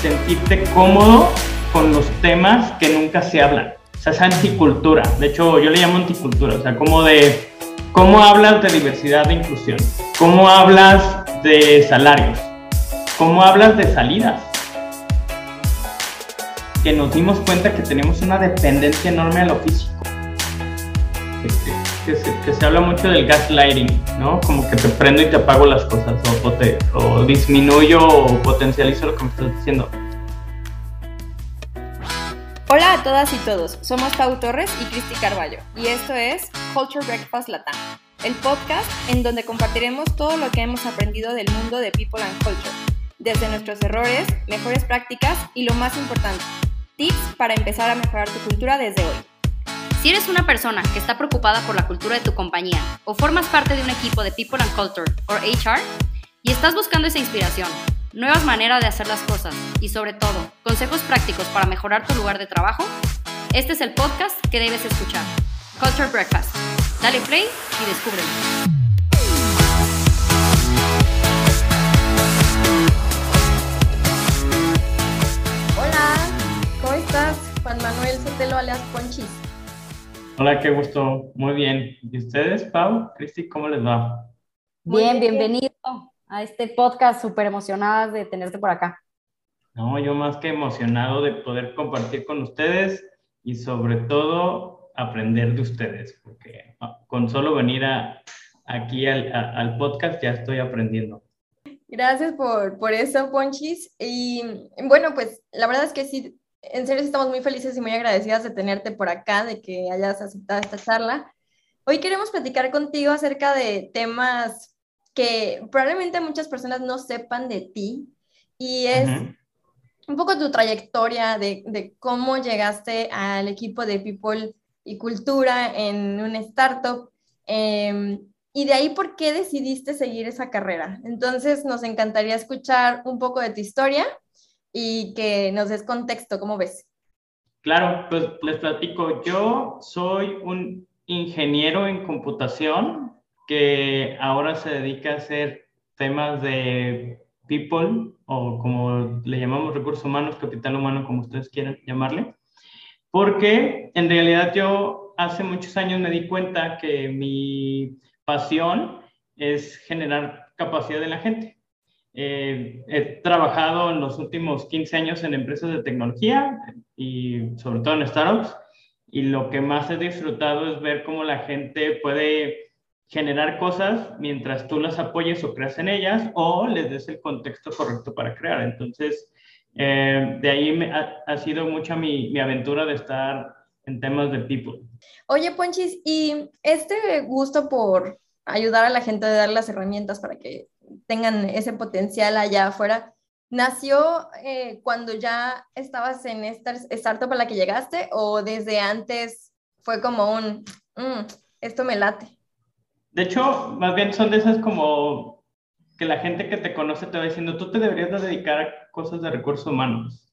sentirte cómodo con los temas que nunca se hablan. O sea, es anticultura. De hecho, yo le llamo anticultura. O sea, como de cómo hablas de diversidad e inclusión. Cómo hablas de salarios. Cómo hablas de salidas. Que nos dimos cuenta que tenemos una dependencia enorme a lo físico. Que, se, habla mucho del gaslighting, ¿no? Como que te prendo y te apago las cosas, o, o disminuyo o potencializo lo que me estás diciendo. Hola a todas y todos, somos Pau Torres y Cristi Carballo, y esto es Culture Breakfast Latam, el podcast en donde compartiremos todo lo que hemos aprendido del mundo de People and Culture, desde nuestros errores, mejores prácticas y lo más importante, tips para empezar a mejorar tu cultura desde hoy. Si eres una persona que está preocupada por la cultura de tu compañía o formas parte de un equipo de People and Culture o HR y estás buscando esa inspiración, nuevas maneras de hacer las cosas y sobre todo consejos prácticos para mejorar tu lugar de trabajo, este es el podcast que debes escuchar. Culture Breakfast. Dale play y descúbrelo. Hola, ¿cómo estás? Juan Manuel Sotelo alias Ponchis. Hola, qué gusto. Muy bien. ¿Y ustedes, Pau? Cristi, ¿cómo les va? Bien, bienvenido a este podcast, súper emocionadas de tenerte por acá. No, yo más que emocionado de poder compartir con ustedes y sobre todo aprender de ustedes, porque ah, con solo venir a, aquí al, al podcast ya estoy aprendiendo. Gracias por, por eso, Ponchis. Y bueno, pues la verdad es que sí, en serio estamos muy felices y muy agradecidas de tenerte por acá, de que hayas aceptado esta charla. Hoy queremos platicar contigo acerca de temas que probablemente muchas personas no sepan de ti y es un poco tu trayectoria de, de, cómo llegaste al equipo de People y Cultura en un startup em, y de ahí por qué decidiste seguir esa carrera. Entonces nos encantaría escuchar un poco de tu historia y que nos des contexto, ¿cómo ves? Claro, pues les platico, yo soy un ingeniero en computación que ahora se dedica a hacer temas de people o como le llamamos recursos humanos, capital humano, como ustedes quieran llamarle, porque en realidad yo hace muchos años me di cuenta que mi pasión es generar capacidad de la gente. Eh, he trabajado en los últimos 15 años en empresas de tecnología y sobre todo en startups y lo que más he disfrutado es ver cómo la gente puede generar cosas mientras tú las apoyes o creas en ellas o les des el contexto correcto para crear. Entonces, eh, de ahí ha, sido mucha mi, mi, aventura de estar en temas de people. Oye, Ponchis, y este gusto por ayudar a la gente a dar las herramientas para que tengan ese potencial allá afuera, ¿nació eh, cuando ya estabas en esta startup a la que llegaste o desde antes fue como un, mm, esto me late? De hecho, más bien son de esas como que la gente que te conoce te va diciendo, tú te deberías de dedicar a cosas de recursos humanos.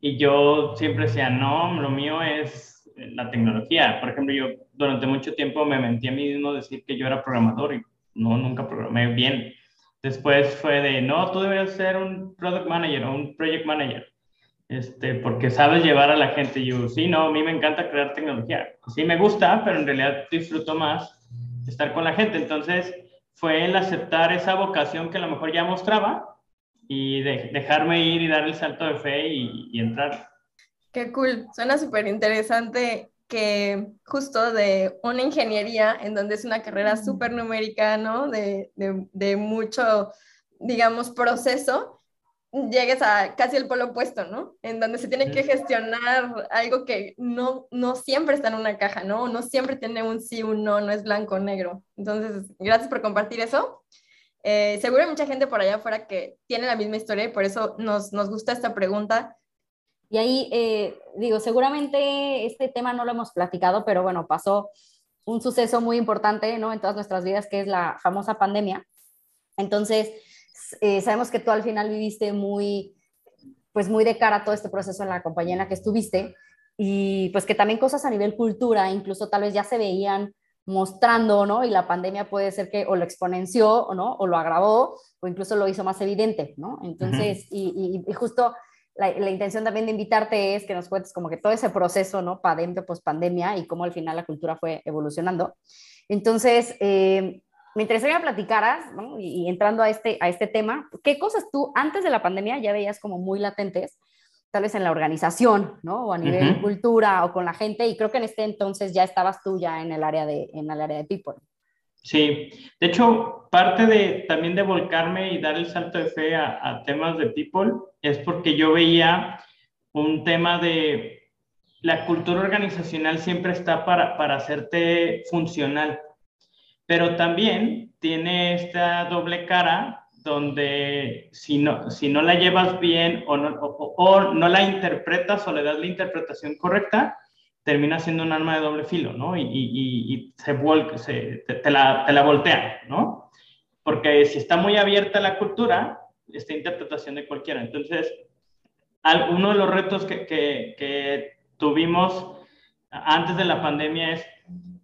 Y yo siempre decía, no, lo mío es la tecnología. Por ejemplo, yo durante mucho tiempo me mentí a mí mismo decir que yo era programador y no, nunca programé bien. Después fue de, no, tú deberías ser un product manager o un project manager, este, porque sabes llevar a la gente. Y yo, sí, no, a mí me encanta crear tecnología. Sí, me gusta, pero en realidad disfruto más estar con la gente. Entonces, fue el aceptar esa vocación que a lo mejor ya mostraba y dejarme ir y dar el salto de fe y, entrar. Qué cool, suena súper interesante que justo de una ingeniería en donde es una carrera súper numérica, ¿no? De, de, de, mucho, digamos, proceso, llegues a casi el polo opuesto, ¿no? En donde se tiene que gestionar algo que no, no siempre está en una caja, ¿no? No siempre tiene un sí, un no, no es blanco o negro. Entonces, gracias por compartir eso. Eh, seguro hay mucha gente por allá afuera que tiene la misma historia y por eso nos, nos gusta esta pregunta. Y ahí, eh, digo, seguramente este tema no lo hemos platicado, pero bueno, pasó un suceso muy importante, ¿no? En todas nuestras vidas, que es la famosa pandemia. Entonces, eh, sabemos que tú al final viviste muy, pues muy de cara a todo este proceso en la compañía en la que estuviste y pues que también cosas a nivel cultura, incluso tal vez ya se veían mostrando, ¿no? Y la pandemia puede ser que o lo exponenció, ¿no? O lo agravó, o incluso lo hizo más evidente, ¿no? Entonces, y, y, justo la, la, intención también de invitarte es que nos cuentes como que todo ese proceso, ¿no? Pandemia, post pandemia y cómo al final la cultura fue evolucionando. Entonces, eh, me interesaría platicaras, ¿no? y, y, entrando a este, a este tema, ¿qué cosas tú antes de la pandemia ya veías como muy latentes, tal vez en la organización, ¿no? O a nivel uh -huh. cultura o con la gente, y creo que en este entonces ya estabas tú ya en el área de, en el área de people. Sí, de hecho, parte de también de volcarme y dar el salto de fe a, temas de people es porque yo veía un tema de la cultura organizacional siempre está para, para hacerte funcional, pero también tiene esta doble cara donde si no, si no la llevas bien o no, o, o no la interpretas o le das la interpretación correcta, termina siendo un arma de doble filo, ¿no? Y, y, y se, se te, te, la, te la voltea, ¿no? Porque si está muy abierta la cultura, esta interpretación de cualquiera. Entonces, uno de los retos que, que, que tuvimos antes de la pandemia es,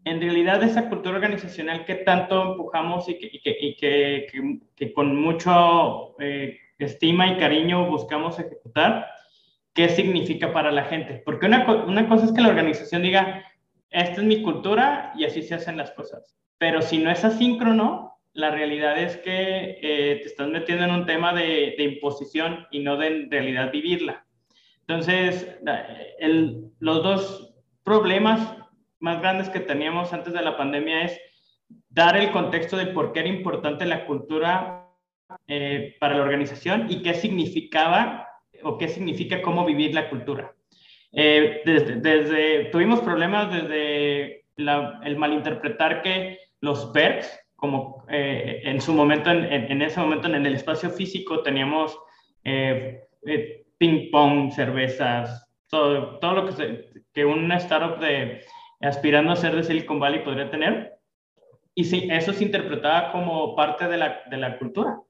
en realidad, esa cultura organizacional que tanto empujamos y que, y que, y con mucho eh, estima y cariño buscamos ejecutar, qué significa para la gente. Porque una, una cosa es que la organización diga, esta es mi cultura y así se hacen las cosas. Pero si no es asíncrono, la realidad es que eh, te estás metiendo en un tema de, de, imposición y no de en realidad vivirla. Entonces, el, los dos problemas más grandes que teníamos antes de la pandemia es dar el contexto de por qué era importante la cultura eh, para la organización y qué significaba o qué significa cómo vivir la cultura. Eh, desde, desde, tuvimos problemas desde la, el malinterpretar que los perks, como eh, en su momento, en, en, ese momento en el espacio físico teníamos eh, eh ping pong, cervezas, todo, todo lo que, se, que una startup de, aspirando a ser de Silicon Valley podría tener. Y sí, eso se interpretaba como parte de la, de la cultura.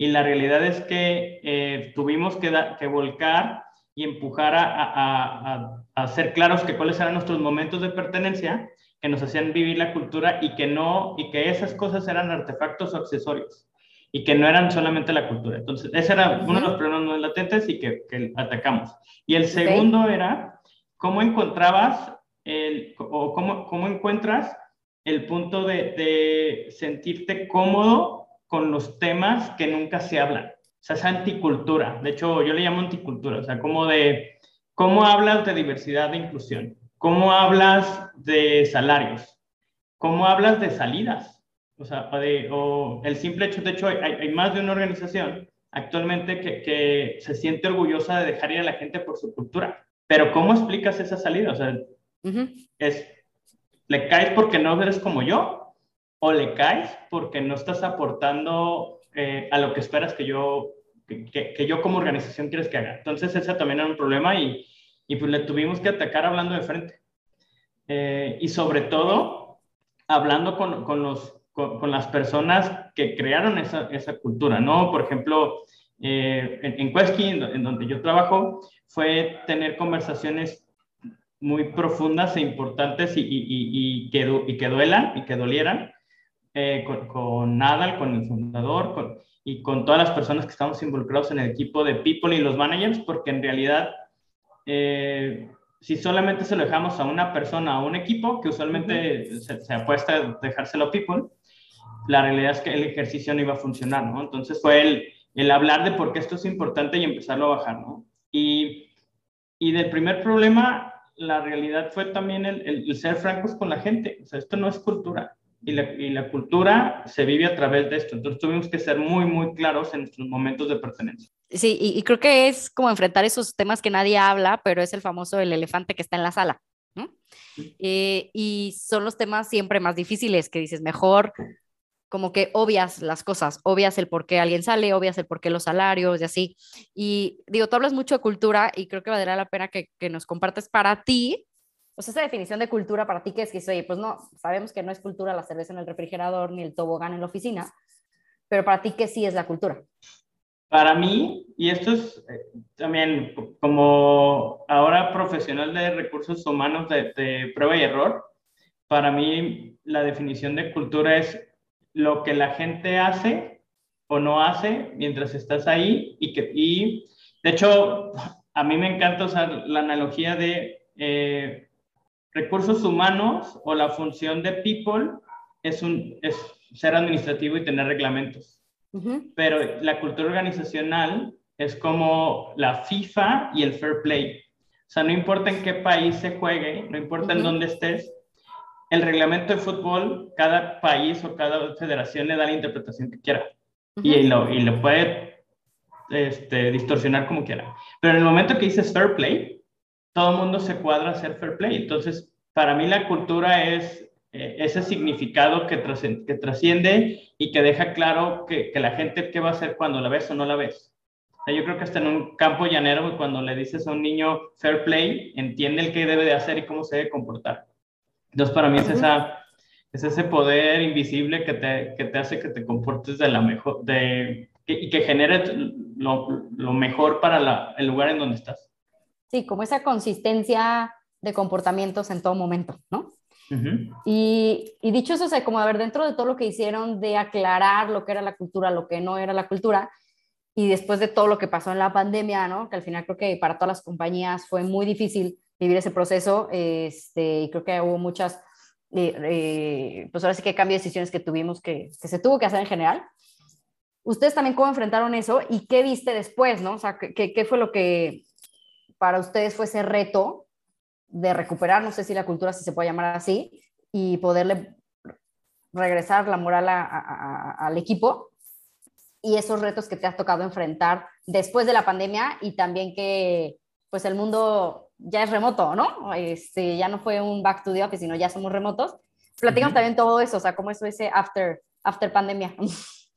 Y la realidad es que eh, tuvimos que, da, que, volcar y empujar a, a, a, a, ser claros que cuáles eran nuestros momentos de pertenencia que nos hacían vivir la cultura y que no, y que esas cosas eran artefactos o accesorios y que no eran solamente la cultura. Entonces, ese era uno de los problemas más latentes y que, que atacamos. Y el segundo okay. era cómo encontrabas el, o cómo, cómo encuentras el punto de, de sentirte cómodo con los temas que nunca se hablan. O sea, es anticultura. De hecho, yo le llamo anticultura. O sea, como de cómo hablas de diversidad e inclusión, cómo hablas de salarios, cómo hablas de salidas. O sea, de, o el simple hecho, de hecho, hay, hay más de una organización actualmente que, que, se siente orgullosa de dejar ir a la gente por su cultura. Pero ¿cómo explicas esa salida? O sea, uh -huh. es, ¿le caes porque no eres como yo? O le caes porque no estás aportando eh, a lo que esperas que yo, que, que, yo como organización quieres que haga. Entonces ese también era un problema y, y pues le tuvimos que atacar hablando de frente. Eh, y sobre todo, hablando con, con los, con, con, las personas que crearon esa, esa cultura, ¿no? Por ejemplo, eh, en, en en, en donde yo trabajo, fue tener conversaciones muy profundas e importantes y, y, y, y, que, y que duelan y que dolieran, eh, con, con, Nadal, con el fundador con, y con todas las personas que estamos involucrados en el equipo de People y los managers, porque en realidad, eh, si solamente se lo dejamos a una persona, a un equipo, que usualmente uh -huh. se, se, apuesta a dejárselo a People, la realidad es que el ejercicio no iba a funcionar, ¿no? Entonces fue el, el hablar de por qué esto es importante y empezarlo a bajar, ¿no? Y, y del primer problema, la realidad fue también el, el, el ser francos con la gente. O sea, esto no es cultura y la, cultura se vive a través de esto. Entonces tuvimos que ser muy, muy claros en nuestros momentos de pertenencia. Sí, y, creo que es como enfrentar esos temas que nadie habla, pero es el famoso el elefante que está en la sala. ¿no? Eh, y son los temas siempre más difíciles que dices, mejor como que obvias las cosas, obvias el por qué alguien sale, obvias el por qué los salarios y así. Y digo, tú hablas mucho de cultura y creo que valdrá la pena que, que nos compartes para ti pues esa definición de cultura para ti que es que oye, pues no, sabemos que no es cultura la cerveza en el refrigerador ni el tobogán en la oficina, pero para ti, ¿qué sí es la cultura? Para mí, y esto es eh, también como ahora profesional de recursos humanos de, de, prueba y error, para mí la definición de cultura es lo que la gente hace o no hace mientras estás ahí y que, y de hecho, a mí me encanta usar la analogía de eh, recursos humanos o la función de people es, un, es ser administrativo y tener reglamentos. Pero la cultura organizacional es como la FIFA y el fair play. O sea, no importa en qué país se juegue, no importa en dónde estés, el reglamento de fútbol, cada país o cada federación le da la interpretación que quiera. y, lo, y lo puede este, distorsionar como quiera. Pero en el momento que dices fair play, todo el mundo se cuadra a hacer fair play. Entonces, para mí la cultura es eh, ese significado que, que trasciende y que deja claro que, que, la gente qué va a hacer cuando la ves o no la ves. yo creo que hasta en un campo llanero, cuando le dices a un niño fair play, entiende el qué debe de hacer y cómo se debe comportar. Entonces, para mí es, esa, es ese poder invisible que te, que te hace que te comportes de la mejor, de, y que genere lo, lo mejor para la, el lugar en donde estás. Sí, como esa consistencia de comportamientos en todo momento, ¿no? y, y, dicho eso, o sea, como a ver, dentro de todo lo que hicieron de aclarar lo que era la cultura, lo que no era la cultura, y después de todo lo que pasó en la pandemia, ¿no? Que al final creo que para todas las compañías fue muy difícil vivir ese proceso. Este, y creo que hubo muchas, eh, eh, pues ahora sí que cambio de decisiones que tuvimos que, que, se tuvo que hacer en general. ¿Ustedes también cómo enfrentaron eso y qué viste después, no? O sea, ¿qué, qué fue lo que para ustedes fue ese reto de recuperar, no sé si la cultura, si se puede llamar así, y poderle regresar la moral al equipo y esos retos que te has tocado enfrentar después de la pandemia y también que pues el mundo ya es remoto, ¿no? Este, ya no fue un back to the office, sino ya somos remotos. Platícanos también todo eso, o sea, cómo es ese after, after pandemia.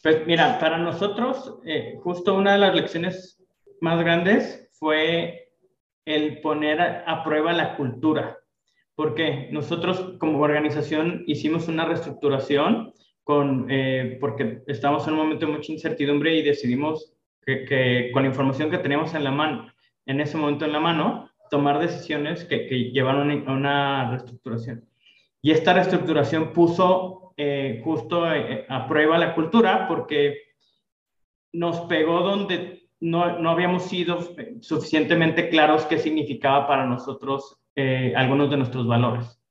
Pues mira, para nosotros, eh, justo una de las lecciones más grandes fue el poner a, prueba la cultura, porque nosotros como organización hicimos una reestructuración con, eh, porque estábamos en un momento de mucha incertidumbre y decidimos que, con la información que teníamos en la mano, en ese momento en la mano, tomar decisiones que, que llevaron a una reestructuración. Y esta reestructuración puso eh, justo eh, a prueba la cultura porque nos pegó donde no, no habíamos sido suficientemente claros qué significaba para nosotros eh, algunos de nuestros valores.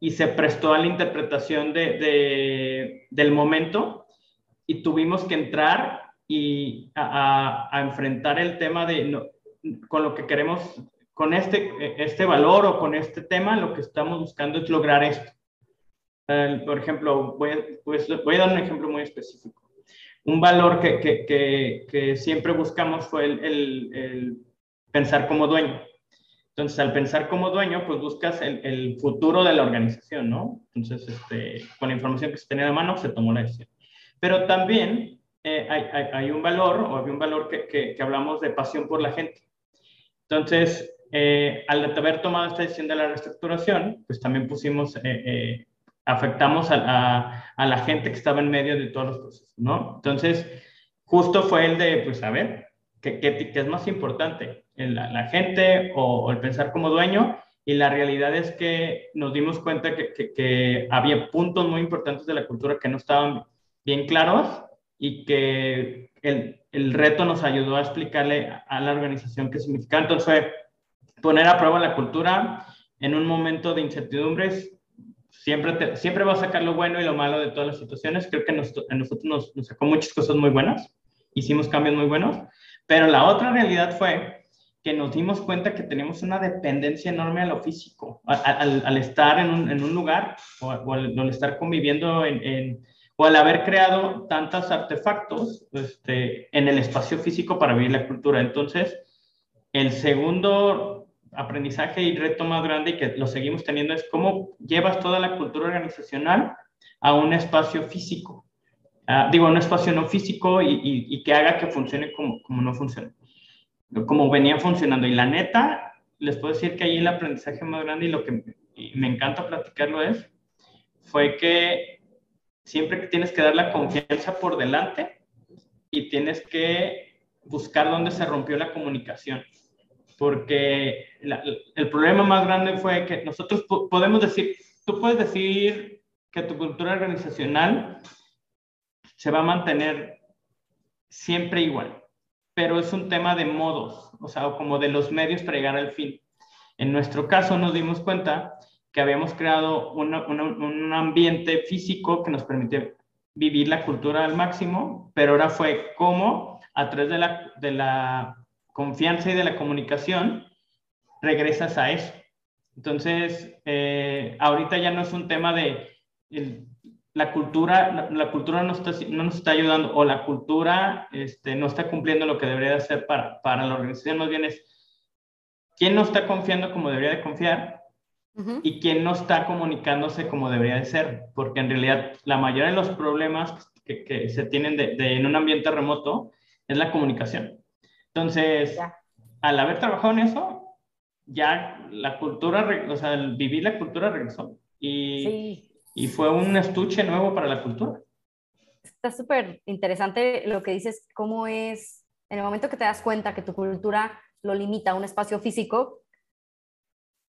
Y se prestó a la interpretación de, de, del momento y tuvimos que entrar y a, enfrentar el tema de con lo que queremos, con este, este valor o con este tema, lo que estamos buscando es lograr esto. por ejemplo, pues, voy a dar un ejemplo muy específico. Un valor que, que, que, siempre buscamos fue el, el, pensar como dueño. Entonces, al pensar como dueño, pues buscas el, futuro de la organización, ¿no? Entonces, este, con la información que se tenía de mano, se tomó la decisión. Pero también eh, hay, hay, un valor, o había un valor que, que, hablamos de pasión por la gente. Entonces, eh, al haber tomado esta decisión de la reestructuración, pues también pusimos, eh, eh, afectamos a, la gente que estaba en medio de todos los procesos, ¿no? Entonces, justo fue el de, pues, a ¿qué, es más importante? La, gente o, el pensar como dueño? Y la realidad es que nos dimos cuenta que, había puntos muy importantes de la cultura que no estaban bien claros y que el, el, reto nos ayudó a explicarle a la organización qué significa. Entonces fue poner a prueba la cultura en un momento de incertidumbres. Siempre, siempre va a sacar lo bueno y lo malo de todas las situaciones. Creo que nos, a nosotros nos, nos, sacó muchas cosas muy buenas, hicimos cambios muy buenos, pero la otra realidad fue que nos dimos cuenta que tenemos una dependencia enorme a lo físico, al, estar en un, lugar o, al, estar conviviendo en, en o al haber creado tantos artefactos este, en el espacio físico para vivir la cultura. Entonces, el segundo aprendizaje y reto más grande y que lo seguimos teniendo es cómo llevas toda la cultura organizacional a un espacio físico. Uh, digo, a un espacio no físico y, y, y, que haga que funcione como, como no funciona, como venía funcionando. Y la neta, les puedo decir que ahí el aprendizaje más grande y lo que me encanta platicarlo es, fue que siempre que tienes que dar la confianza por delante y tienes que buscar dónde se rompió la comunicación. Porque el problema más grande fue que nosotros podemos decir, tú puedes decir que tu cultura organizacional se va a mantener siempre igual, pero es un tema de modos, o sea, como de los medios para llegar al fin. En nuestro caso nos dimos cuenta que habíamos creado un ambiente físico que nos permite vivir la cultura al máximo, pero ahora fue cómo a través de la, de la confianza y de la comunicación regresas a eso. Entonces, eh, ahorita ya no es un tema de la cultura, la, cultura no, está, no, nos está ayudando o la cultura este, no está cumpliendo lo que debería de hacer para, para la organización, más bien es quién no está confiando como debería de confiar y quién no está comunicándose como debería de ser, porque en realidad la mayoría de los problemas que, que se tienen de, en un ambiente remoto es la comunicación. Entonces, al haber trabajado en eso, ya la cultura, o sea, el vivir la cultura regresó. Y, y fue un estuche nuevo para la cultura. Está súper interesante lo que dices, cómo es, en el momento que te das cuenta que tu cultura lo limita a un espacio físico,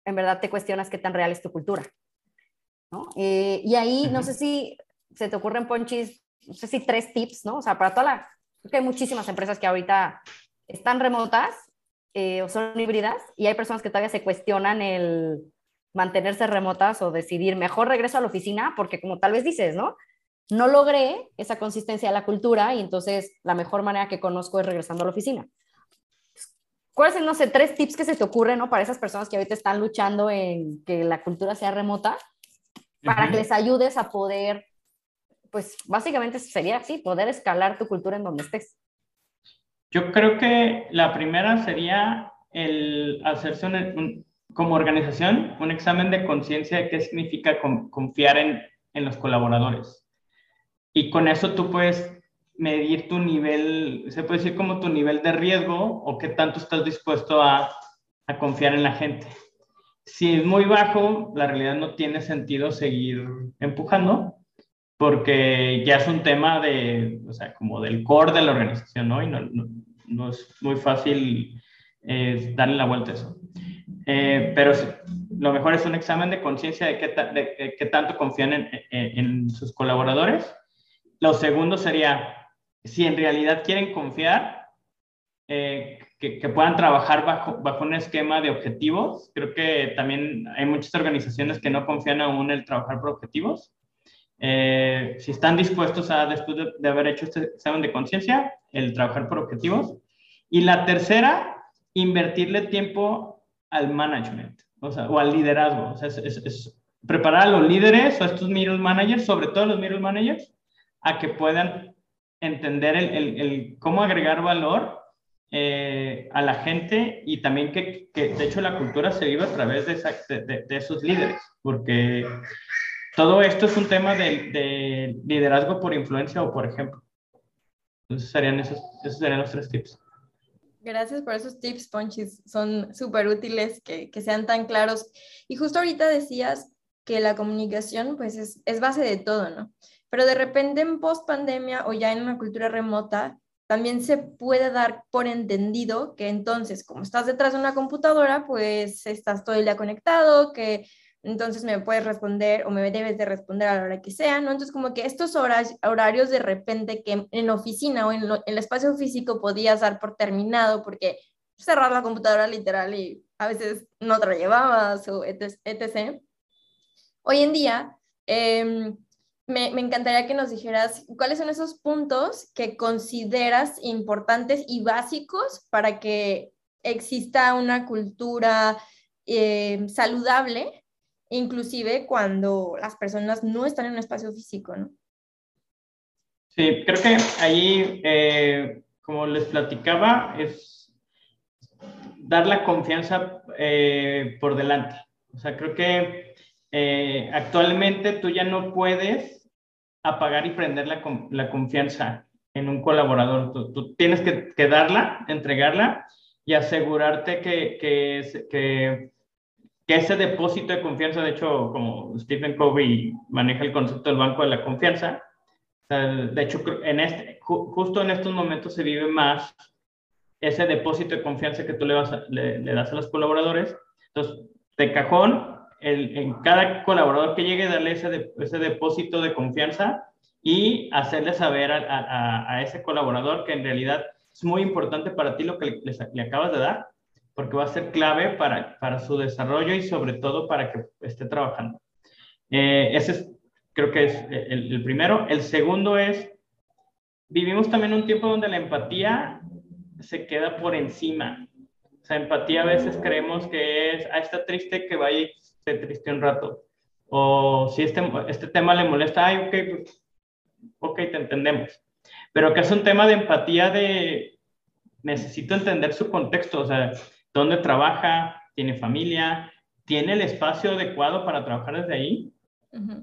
en verdad te cuestionas qué tan real es tu cultura. ¿no? Eh, y ahí, no sé si se te ocurren, Ponchis, no sé si tres tips, ¿no? O sea, para toda la... Creo que hay muchísimas empresas que ahorita están remotas eh, o son híbridas y hay personas que todavía se cuestionan el mantenerse remotas o decidir mejor regreso a la oficina porque como tal vez dices, ¿no? No logré esa consistencia de la cultura y entonces la mejor manera que conozco es regresando a la oficina. ¿Cuáles son, no sé, tres tips que se te ocurren, ¿no? Para esas personas que ahorita están luchando en que la cultura sea remota, para que les ayudes a poder, pues básicamente sería así, poder escalar tu cultura en donde estés. Yo creo que la primera sería el hacerse como organización un examen de conciencia de qué significa confiar en, en, los colaboradores. Y con eso tú puedes medir tu nivel, se puede decir como tu nivel de riesgo o qué tanto estás dispuesto a, a confiar en la gente. Si es muy bajo, la realidad no tiene sentido seguir empujando porque ya es un tema de, o sea, como del core de la organización, ¿no? Y no, no, es muy fácil eh, darle la vuelta a eso. Eh, pero lo mejor es un examen de conciencia de, qué, qué tanto confían en, en, sus colaboradores. Lo segundo sería, si en realidad quieren confiar, eh, que, que, puedan trabajar bajo, bajo un esquema de objetivos. Creo que también hay muchas organizaciones que no confían aún en el trabajar por objetivos. Eh, si están dispuestos a, después de, haber hecho este examen de conciencia, el trabajar por objetivos. Y la tercera, invertirle tiempo al management, o, sea, o al liderazgo. O sea, es, preparar a los líderes o a estos middle managers, sobre todo los middle managers, a que puedan entender el, el, cómo agregar valor eh, a la gente y también que, que, de hecho la cultura se vive a través de, de, de esos líderes, porque todo esto es un tema de, liderazgo por influencia o por ejemplo. Entonces serían esos, esos serían los tres tips. Gracias por esos tips, Ponchis. Son súper útiles que, sean tan claros. Y justo ahorita decías que la comunicación pues es, es base de todo, ¿no? Pero de repente en post pandemia o ya en una cultura remota, también se puede dar por entendido que entonces, como estás detrás de una computadora, pues estás todo el día conectado, que entonces me puedes responder o me debes de responder a la hora que sea, ¿no? Entonces como que estos horarios de repente que en oficina o en, el espacio físico podías dar por terminado porque cerrar la computadora literal y a veces no te la llevabas o etc. Hoy en día, em, me, me, encantaría que nos dijeras cuáles son esos puntos que consideras importantes y básicos para que exista una cultura eh, saludable inclusive cuando las personas no están en un espacio físico, ¿no? Sí, creo que ahí, eh, como les platicaba, es dar la confianza eh, por delante. O sea, creo que eh, actualmente tú ya no puedes apagar y prender la, la confianza en un colaborador. Tú, tú tienes que, que, darla, entregarla y asegurarte que, que, que que ese depósito de confianza, de hecho, como Stephen Covey maneja el concepto del banco de la confianza, de hecho, en este, justo en estos momentos se vive más ese depósito de confianza que tú le, das a los colaboradores. Entonces, de cajón, en cada colaborador que llegue, darle ese, depósito de confianza y hacerle saber a, ese colaborador que en realidad es muy importante para ti lo que le, acabas de dar, porque va a ser clave para, para su desarrollo y sobre todo para que esté trabajando. Eh, ese es, creo que es el, el primero. El segundo es, vivimos también un tiempo donde la empatía se queda por encima. O sea, empatía a veces creemos que es, ah, está triste, que vaya y se triste un rato. O si este, este tema le molesta, ay, ok, pues, ok, te entendemos. Pero que es un tema de empatía de, necesito entender su contexto, o sea, dónde trabaja, tiene familia, tiene el espacio adecuado para trabajar desde ahí.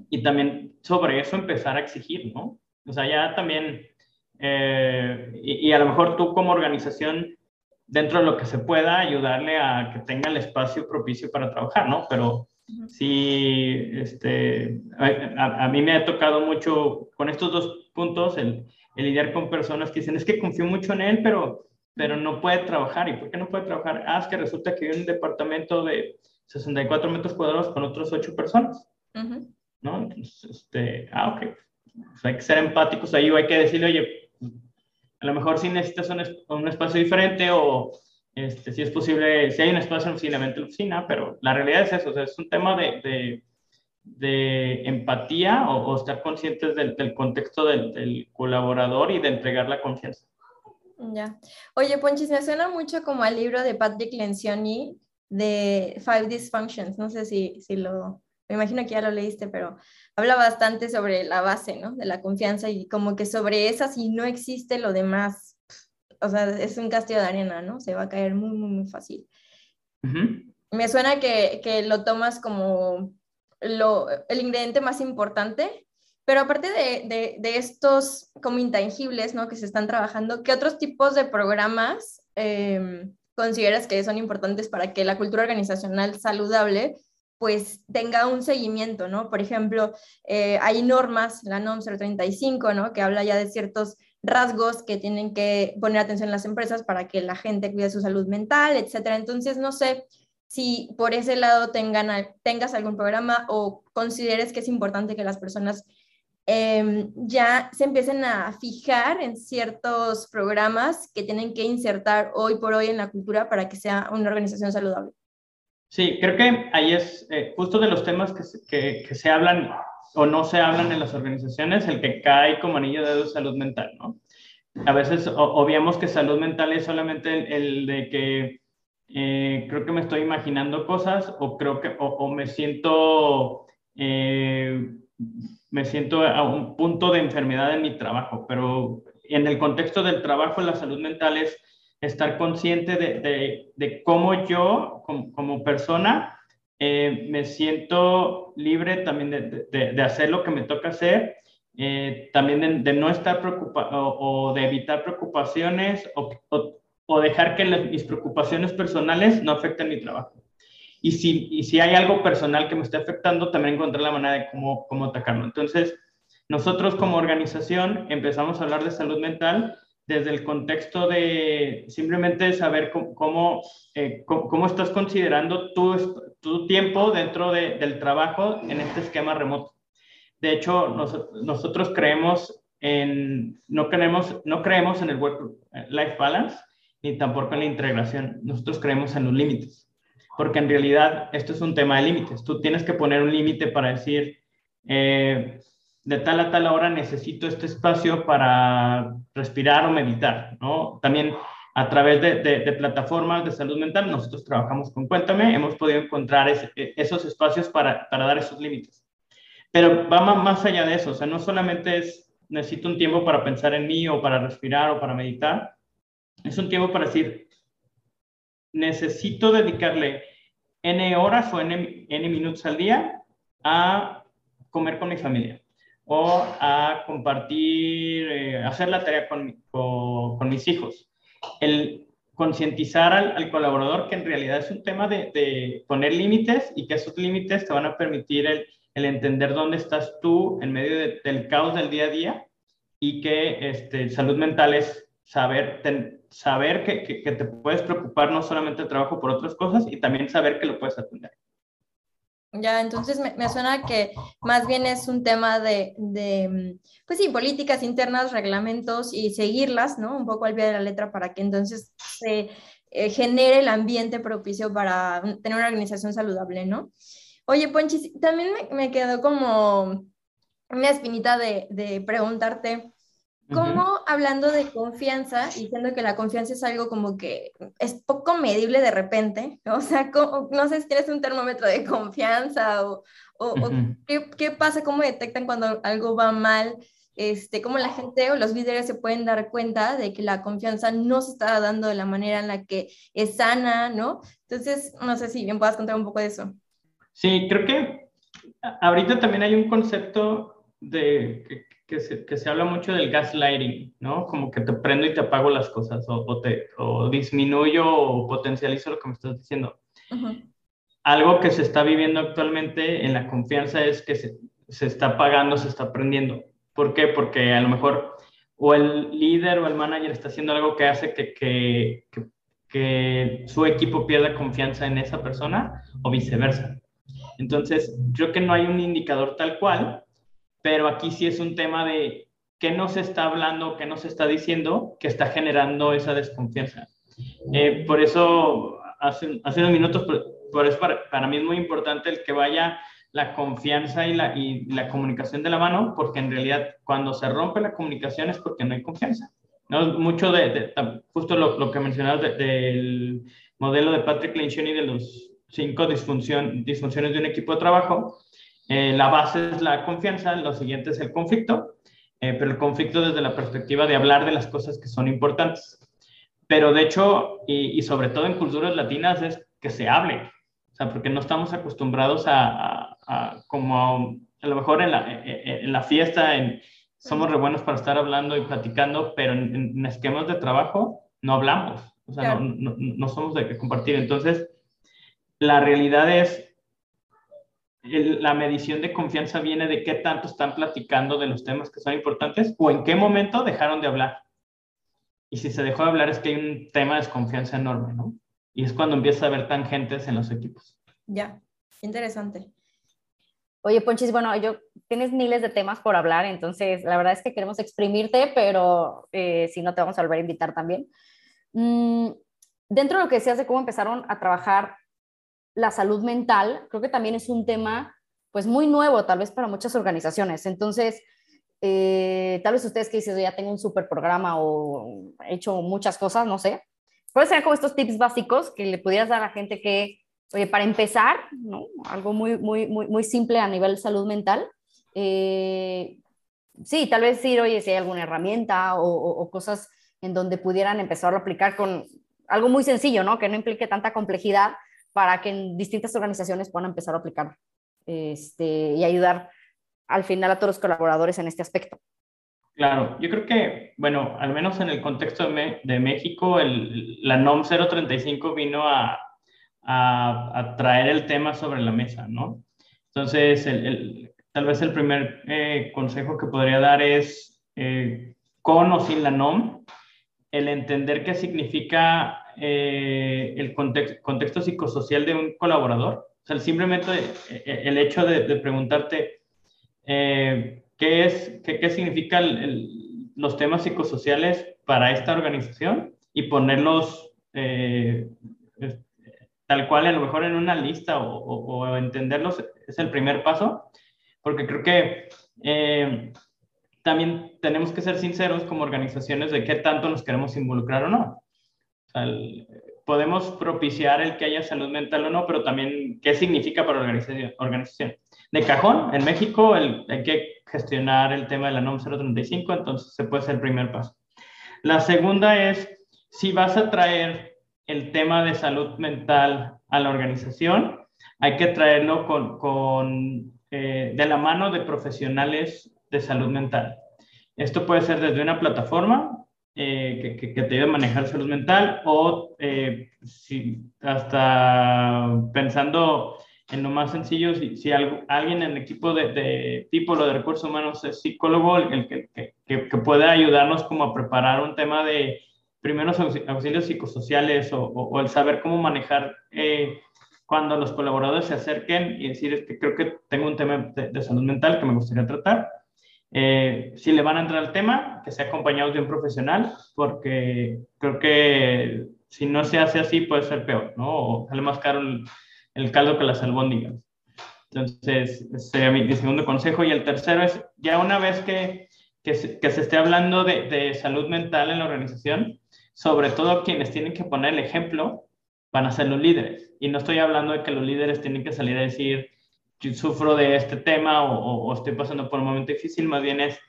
Y también sobre eso empezar a exigir, ¿no? O sea, ya también, eh, y, y, a lo mejor tú como organización, dentro de lo que se pueda, ayudarle a que tenga el espacio propicio para trabajar, ¿no? Pero Sí, este, a, mí me ha tocado mucho con estos dos puntos el, lidiar con personas que dicen, es que confío mucho en él, pero, pero no puede trabajar. ¿Y por qué no puede trabajar? Ah, es que resulta que hay un departamento de 64 metros cuadrados con otros 8 personas. ¿No? Entonces, este, ah, ok. Pues hay que ser empáticos ahí o hay que decirle, oye, a lo mejor si necesitas un, un espacio diferente o este, si es posible, si hay un espacio en oficina, vente a la oficina, pero la realidad es eso, o sea, es un tema de, de, de empatía o, estar conscientes del, del contexto del, del, colaborador y de entregar la confianza. Ya. Oye, Ponchis, me suena mucho como al libro de Patrick Lencioni de Five Dysfunctions, no sé si, si lo, me imagino que ya lo leíste, pero habla bastante sobre la base, ¿no? De la confianza y como que sobre esa, si no existe lo demás, o sea, es un castillo de arena, ¿no? Se va a caer muy, muy, muy fácil. Me suena que, que, lo tomas como lo, el ingrediente más importante, pero aparte de, de, estos como intangibles, ¿no? Que se están trabajando, ¿qué otros tipos de programas eh, consideras que son importantes para que la cultura organizacional saludable pues tenga un seguimiento, ¿no? Por ejemplo, eh, hay normas, la NOM 035, ¿no? Que habla ya de ciertos rasgos que tienen que poner atención las empresas para que la gente cuide su salud mental, etcétera. Entonces, no sé si por ese lado tengan, tengas algún programa o consideres que es importante que las personas em, ya se empiecen a fijar en ciertos programas que tienen que insertar hoy por hoy en la cultura para que sea una organización saludable. Sí, creo que ahí es eh, justo de los temas que, que, que se hablan o no se hablan en las organizaciones, el que cae como anillo de dedo es salud mental, ¿no? A veces obviamos que salud mental es solamente el, de que eh, creo que me estoy imaginando cosas o creo que o, me siento eh, me siento a un punto de enfermedad en mi trabajo, pero en el contexto del trabajo la salud mental es estar consciente de, de, de cómo yo como, como persona eh, me siento libre también de, de, hacer lo que me toca hacer, eh, también de, no estar preocupado o, de evitar preocupaciones o, o, dejar que mis preocupaciones personales no afecten mi trabajo. Y si, y si hay algo personal que me esté afectando, también encontrar la manera de cómo, cómo atacarlo. Entonces, nosotros como organización empezamos a hablar de salud mental desde el contexto de simplemente saber cómo, eh, cómo, estás considerando tu, tu tiempo dentro del trabajo en este esquema remoto. De hecho, nosotros creemos en, no creemos, no creemos en el work-life balance ni tampoco en la integración. Nosotros creemos en los límites, porque en realidad esto es un tema de límites. Tú tienes que poner un límite para decir, eh, de tal a tal hora necesito este espacio para respirar o meditar, ¿no? También a través de, plataformas de salud mental, nosotros trabajamos con Cuéntame, hemos podido encontrar e, esos espacios para, para, dar esos límites. Pero va más allá de eso, o sea, no solamente es necesito un tiempo para pensar en mí o para respirar o para meditar, es un tiempo para decir, necesito dedicarle N horas o N, minutos al día a comer con mi familia o a compartir, eh, hacer la tarea con, mis hijos. El concientizar al, colaborador que en realidad es un tema de, poner límites y que esos límites te van a permitir el, entender dónde estás tú en medio del caos del día a día y que este, salud mental es saber, saber que, que, te puedes preocupar no solamente del trabajo por otras cosas y también saber que lo puedes atender. Ya, entonces me, suena que más bien es un tema de, de, pues sí, políticas internas, reglamentos y seguirlas, ¿no? Un poco al pie de la letra para que entonces se eh, genere el ambiente propicio para tener una organización saludable, ¿no? Oye, Ponchis, también me, me quedó como una espinita de, de preguntarte, ¿Cómo hablando de confianza, diciendo que la confianza es algo como que es poco medible de repente? O sea, no sé si tienes un termómetro de confianza o, o, ¿qué, ¿qué, pasa, cómo detectan cuando algo va mal, este, cómo la gente o los líderes se pueden dar cuenta de que la confianza no se está dando de la manera en la que es sana, ¿no? Entonces, no sé si bien puedas contar un poco de eso. Sí, creo que ahorita también hay un concepto de que se, que se, habla mucho del gaslighting, ¿no? Como que te prendo y te apago las cosas, o, o te, o disminuyo o potencializo lo que me estás diciendo. Algo que se está viviendo actualmente en la confianza es que se, se está apagando, se está prendiendo. ¿Por qué? Porque a lo mejor o el líder o el manager está haciendo algo que hace que, que, que, que su equipo pierda confianza en esa persona o viceversa. Entonces, creo que no hay un indicador tal cual, pero aquí sí es un tema de qué no se está hablando, qué no se está diciendo, que está generando esa desconfianza. Eh, por eso, hace, hace unos minutos, por, eso para, para, mí es muy importante el que vaya la confianza y la, y la comunicación de la mano, porque en realidad cuando se rompe la comunicación es porque no hay confianza. ¿no? Mucho de, justo lo, lo, que mencionabas del modelo de Patrick Lencioni de los cinco disfunción, disfunciones de un equipo de trabajo, eh, la base es la confianza, lo siguiente es el conflicto, eh, pero el conflicto desde la perspectiva de hablar de las cosas que son importantes. Pero de hecho, y, sobre todo en culturas latinas, es que se hable, o sea, porque no estamos acostumbrados a, como a, lo mejor en la, en la fiesta, en, somos re buenos para estar hablando y platicando, pero en, esquemas de trabajo no hablamos, o sea, no, no, no somos de que compartir. Entonces, la realidad es la medición de confianza viene de qué tanto están platicando de los temas que son importantes o en qué momento dejaron de hablar. Y si se dejó de hablar es que hay un tema de desconfianza enorme, ¿no? Y es cuando empieza a haber tangentes en los equipos. Ya, interesante. Oye, Ponchis, bueno, yo tienes miles de temas por hablar, entonces la verdad es que queremos exprimirte, pero eh, si no te vamos a volver a invitar también. Mm, dentro de lo que decías de cómo empezaron a trabajar la salud mental, creo que también es un tema pues muy nuevo tal vez para muchas organizaciones. Entonces, eh, tal vez ustedes que dicen, ya tengo un super programa o he hecho muchas cosas, no sé. Puede ser como estos tips básicos que le pudieras dar a la gente que, oye, para empezar, ¿no? algo muy, muy, muy, muy simple a nivel salud mental. Eh, sí, tal vez decir, oye, si hay alguna herramienta o, o, cosas en donde pudieran empezar a aplicar con algo muy sencillo, ¿no? Que no implique tanta complejidad, para que distintas organizaciones puedan empezar a aplicar este, y ayudar al final a todos los colaboradores en este aspecto. Claro, yo creo que, bueno, al menos en el contexto de, de México, el, la NOM 035 vino a, a, a, traer el tema sobre la mesa, ¿no? Entonces, el, el, tal vez el primer eh, consejo que podría dar es, eh, con o sin la NOM, el entender qué significa eh, el contexto, psicosocial de un colaborador. O sea, simplemente eh, eh, el hecho de, preguntarte qué, es, qué, qué significa los temas psicosociales para esta organización y ponerlos tal cual, a lo mejor en una lista o, entenderlos es el primer paso, porque creo que también tenemos que ser sinceros como organizaciones de qué tanto nos queremos involucrar o no podemos propiciar el que haya salud mental o no, pero también qué significa para la organización. De cajón, en México el, hay que gestionar el tema de la NOM 035, entonces se puede ser el primer paso. La segunda es, si vas a traer el tema de salud mental a la organización, hay que traerlo con, con eh, de la mano de profesionales de salud mental. Esto puede ser desde una plataforma eh, que, que, te ayude a manejar salud mental o eh, si hasta pensando en lo más sencillo, si, si algo, alguien en el equipo de, de tipo lo de recursos humanos es psicólogo, el, que, que, que, pueda ayudarnos como a preparar un tema de primeros auxilios psicosociales o, o, el saber cómo manejar eh, cuando los colaboradores se acerquen y decir, es que creo que tengo un tema de, salud mental que me gustaría tratar. Eh, si le van a entrar al tema, que sea acompañados de un profesional, porque creo que si no se hace así puede ser peor, ¿no? O sale más caro el, caldo que las albóndigas. Entonces, ese sería mi, segundo consejo. Y el tercero es, ya una vez que, que, se, que se esté hablando de, de salud mental en la organización, sobre todo quienes tienen que poner el ejemplo, van a ser los líderes. Y no estoy hablando de que los líderes tienen que salir a decir, sufro de este tema o, estoy pasando por un momento difícil, más bien es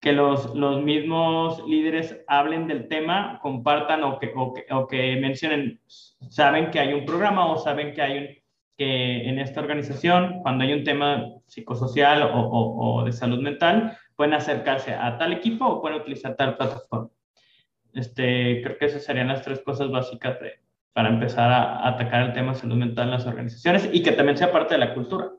que los, los mismos líderes hablen del tema, compartan o que, o que, mencionen, saben que hay un programa o saben que hay un, que en esta organización, cuando hay un tema psicosocial o, o, de salud mental, pueden acercarse a tal equipo o pueden utilizar tal plataforma. Este, creo que esas serían las tres cosas básicas de, para empezar a, atacar el tema de salud mental en las organizaciones y que también sea parte de la cultura.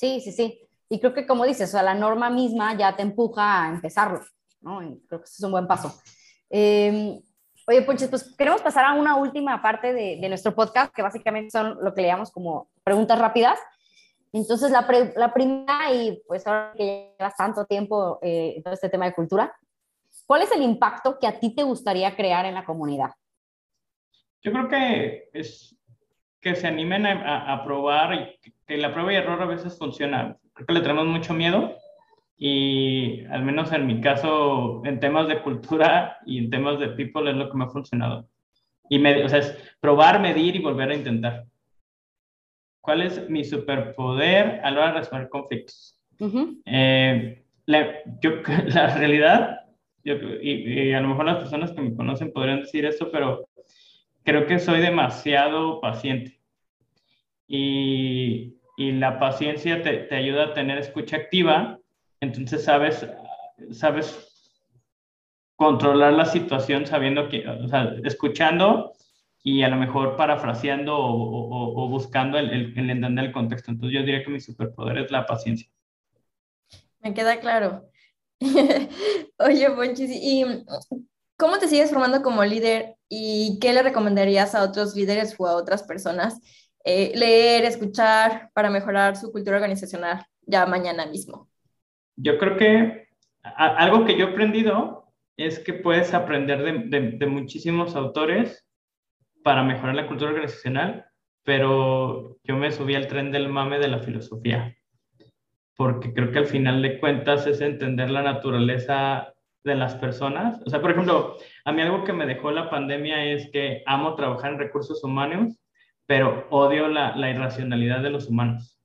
Sí, sí, sí. Y creo que como dices, o sea, la norma misma ya te empuja a empezarlo, ¿no? creo que eso es un buen paso. Em, oye, Ponches, pues queremos pasar a una última parte de, de, nuestro podcast, que básicamente son lo que le llamamos como preguntas rápidas. Entonces, la, la primera, y pues ahora que llevas tanto tiempo eh, en todo este tema de cultura, ¿cuál es el impacto que a ti te gustaría crear en la comunidad? Yo creo que es que se animen a, probar y que la prueba y error a veces funciona. Creo que le tenemos mucho miedo y al menos en mi caso, en temas de cultura y en temas de people es lo que me ha funcionado. Y o sea, es probar, medir y volver a intentar. ¿Cuál es mi superpoder a la hora de resolver conflictos? Eh, la, yo, la realidad, y, y, a lo mejor las personas que me conocen podrían decir esto, pero creo que soy demasiado paciente. Y, y la paciencia te, te, ayuda a tener escucha activa, entonces sabes, sabes controlar la situación sabiendo que, o sea, escuchando y a lo mejor parafraseando o, buscando el, el, el, entender contexto. Entonces yo diría que mi superpoder es la paciencia. Me queda claro. Oye, Ponchis, ¿y cómo te sigues formando como líder ¿Y qué le recomendarías a otros líderes o a otras personas eh, leer, escuchar para mejorar su cultura organizacional ya mañana mismo? Yo creo que algo que yo he aprendido es que puedes aprender de, de, muchísimos autores para mejorar la cultura organizacional, pero yo me subí al tren del mame de la filosofía, porque creo que al final de cuentas es entender la naturaleza de las personas. O sea, por ejemplo, a mí algo que me dejó la pandemia es que amo trabajar en recursos humanos, pero odio la, la irracionalidad de los humanos.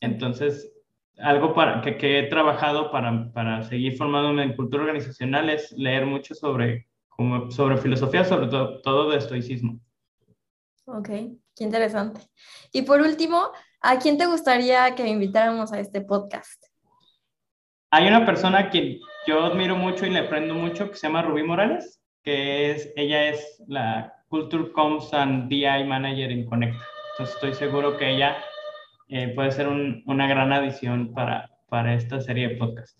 Entonces, algo para, que, que he trabajado para, para, seguir formándome en cultura organizacional es leer mucho sobre, como, sobre filosofía, sobre todo, todo de estoicismo. Ok, qué interesante. Y por último, ¿a quién te gustaría que invitáramos a este podcast? Hay una persona que yo admiro mucho y le aprendo mucho que se llama Rubí Morales, que es, ella es la Culture Comms and DI Manager en Conecta. Entonces estoy seguro que ella eh, puede ser una gran adición para, para esta serie de podcast.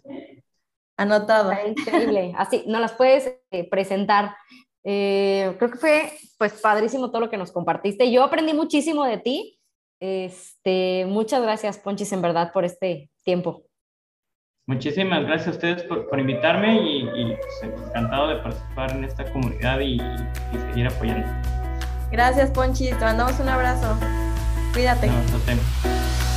Anotado. increíble. Así, nos las puedes eh, presentar. Eh, creo que fue pues padrísimo todo lo que nos compartiste. Yo aprendí muchísimo de ti. Este, muchas gracias, Ponchis, en verdad, por este tiempo. Muchísimas gracias a ustedes por, por invitarme y, y pues, encantado de participar en esta comunidad y, y, seguir apoyando. Gracias, Ponchis. Te mandamos un abrazo. Cuídate. No, no